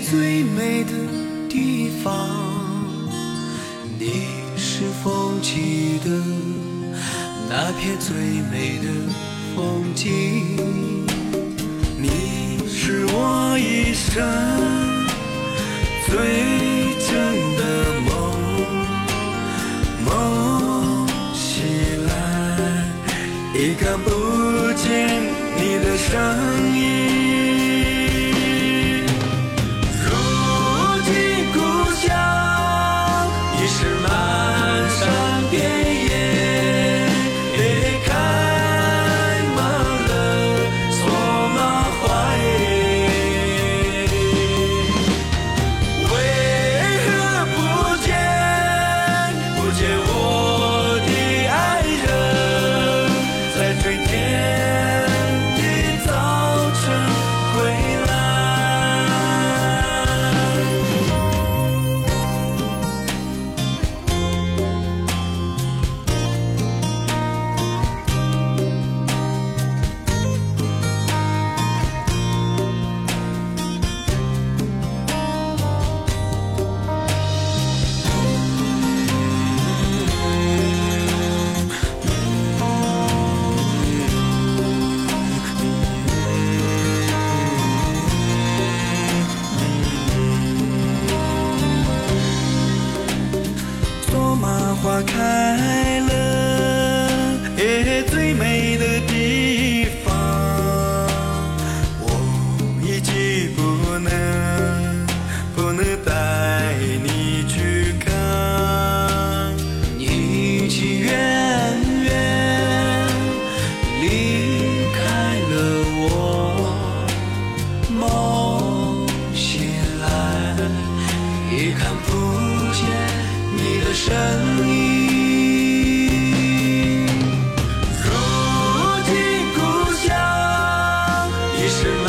最美的地方你是否记得那片最美的风景。你是我一生最真的梦梦醒来已看不见你的身影花开了声音。如今故乡已是满